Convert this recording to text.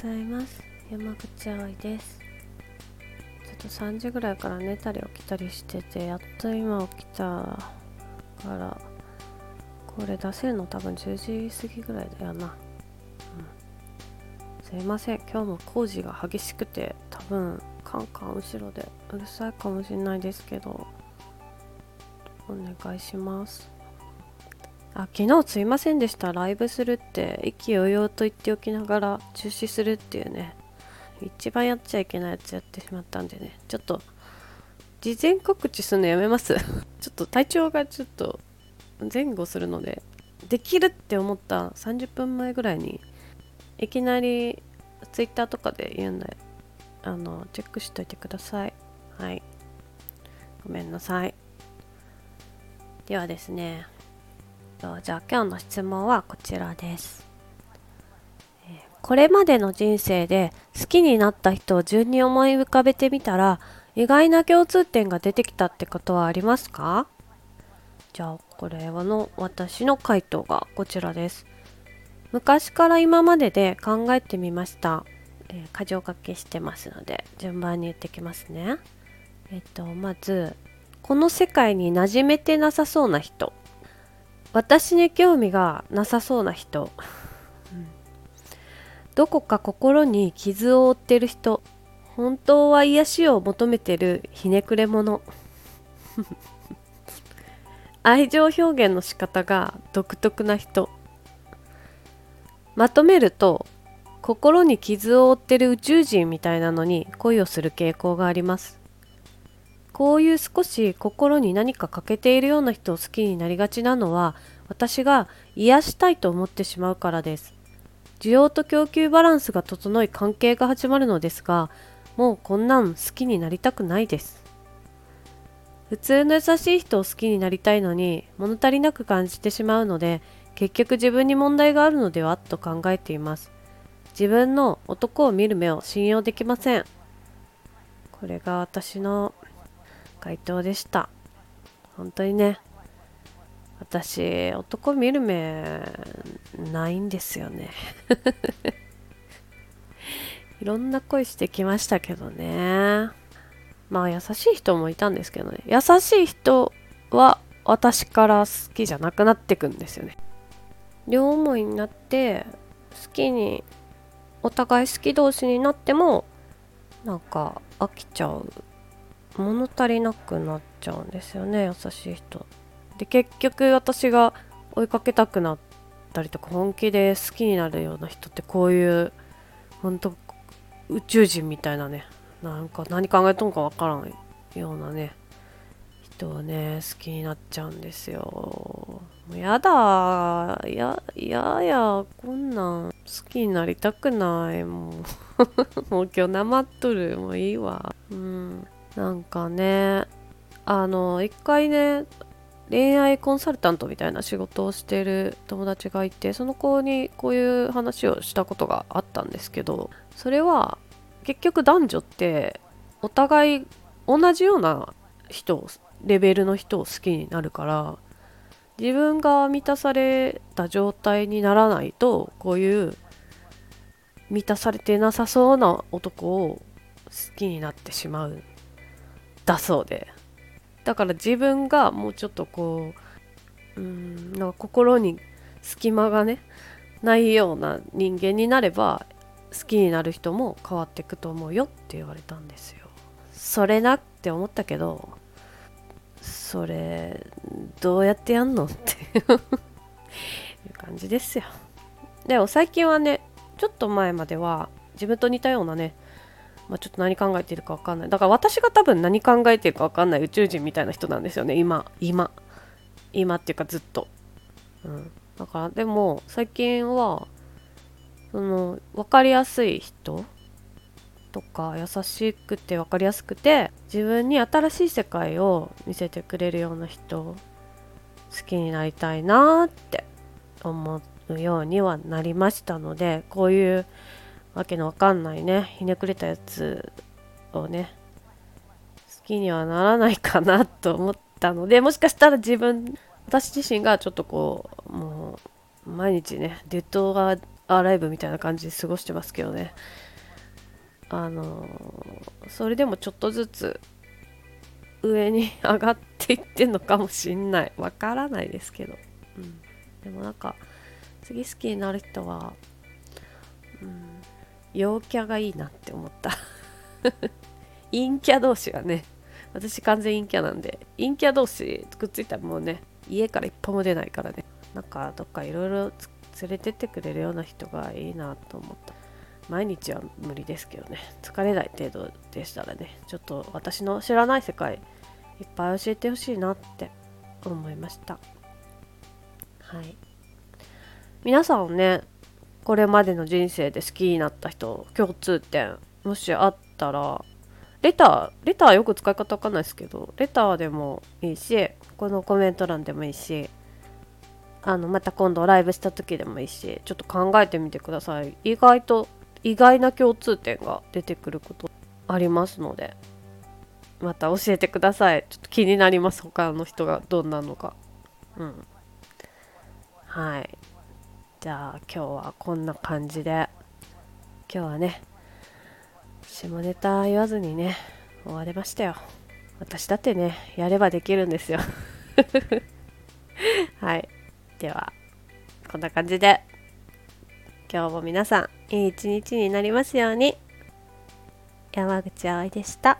ございます。山口葵です。ちょっと3時ぐらいから寝たり起きたりしててやっと今起きたからこれ出せるの多分10時過ぎぐらいだよな、うん、すいません。今日も工事が激しくて多分カンカン後ろでうるさいかもしれないですけどお願いします。あ昨日すいませんでした。ライブするって意気揚々と言っておきながら中止するっていうね。一番やっちゃいけないやつやってしまったんでね。ちょっと事前告知するのやめます。ちょっと体調がちょっと前後するのでできるって思った30分前ぐらいにいきなり Twitter とかで言うんであのチェックしといてください。はい。ごめんなさい。ではですね。じゃあ今日の質問はこちらです。これまでの人生で好きになった人を順に思い浮かべてみたら意外な共通点が出てきたってことはありますか？じゃあこれはの私の回答がこちらです。昔から今までで考えてみました。えー、箇条書きしてますので順番に言ってきますね。えっとまずこの世界に馴染めてなさそうな人私に興味がなさそうな人、どこか心に傷を負ってる人。本当は癒しを求めてるひねくれ者。愛情表現の仕方が独特な人。まとめると心に傷を負ってる宇宙人みたいなのに恋をする傾向があります。こういう少し心に何か欠けているような人を好きになりがちなのは私が癒したいと思ってしまうからです。需要と供給バランスが整い関係が始まるのですがもうこんなん好きになりたくないです。普通の優しい人を好きになりたいのに物足りなく感じてしまうので結局自分に問題があるのではと考えています。自分の男を見る目を信用できません。これが私の回答でした。本当にね私男見る目ないんですよね。いろんな恋してきましたけどね。まあ優しい人もいたんですけどね。優しい人は私から好きじゃなくなってくんですよね。両思いになって好きにお互い好き同士になってもなんか飽きちゃう物足りなくなっちゃうんですよね優しい人。で結局私が追いかけたくなったりとか本気で好きになるような人ってこういう本当宇宙人みたいなね。なんか何考えとんかわからんようなね人をね好きになっちゃうんですよ。もうやだやややこんなん好きになりたくない。もう もう今日なまっとる。もういいわ。うん。なんかねあの一回ね恋愛コンサルタントみたいな仕事をしてる友達がいてその子にこういう話をしたことがあったんですけどそれは結局男女ってお互い同じような人をレベルの人を好きになるから自分が満たされた状態にならないとこういう満たされてなさそうな男を好きになってしまう。だそうで。だから自分がもうちょっとこううんなんか心に隙間がねないような人間になれば好きになる人も変わっていくと思うよって言われたんですよ。それなって思ったけどそれどうやってやんのって。いう感じですよ。でも最近はねちょっと前までは自分と似たようなねまあ、ちょっと何考えてるか分かんない。だから私が多分何考えてるか分かんない宇宙人みたいな人なんですよね。今今。今っていうかずっと、うん、だからでも最近はその分かりやすい人とか優しくて分かりやすくて自分に新しい世界を見せてくれるような人好きになりたいなって思うようにはなりましたのでこういうわけのわかんないね。ひねくれたやつをね好きにはならないかなと思ったのでもしかしたら自分私自身がちょっとこうもう毎日ねデッドアライブみたいな感じで過ごしてますけどね。あのそれでもちょっとずつ上に上がっていってんのかもしんない。わからないですけど、うん、でもなんか次好きになる人は、うん、陽キャがいいなって思った。陰キャ同士がね私完全陰キャなんで陰キャ同士くっついたらもうね家から一歩も出ないからね。なんかどっかいろいろ連れてってくれるような人がいいなと思った。毎日は無理ですけどね。疲れない程度でしたらねちょっと私の知らない世界いっぱい教えてほしいなって思いました。はい。皆さんねこれまでの人生で好きになった人共通点もしあったらレターレターよく使い方わかんないですけどレターでもいいしこのコメント欄でもいいしあのまた今度ライブした時でもいいしちょっと考えてみてください。意外と意外な共通点が出てくることありますのでまた教えてください。ちょっと気になります。他の人がどんなのか。うん。はい。じゃあ今日はこんな感じで。今日はね下ネタ言わずにね終われましたよ。私だってねやればできるんですよ。はい。ではこんな感じで。今日も皆さんいい一日になりますように。山口葵でした。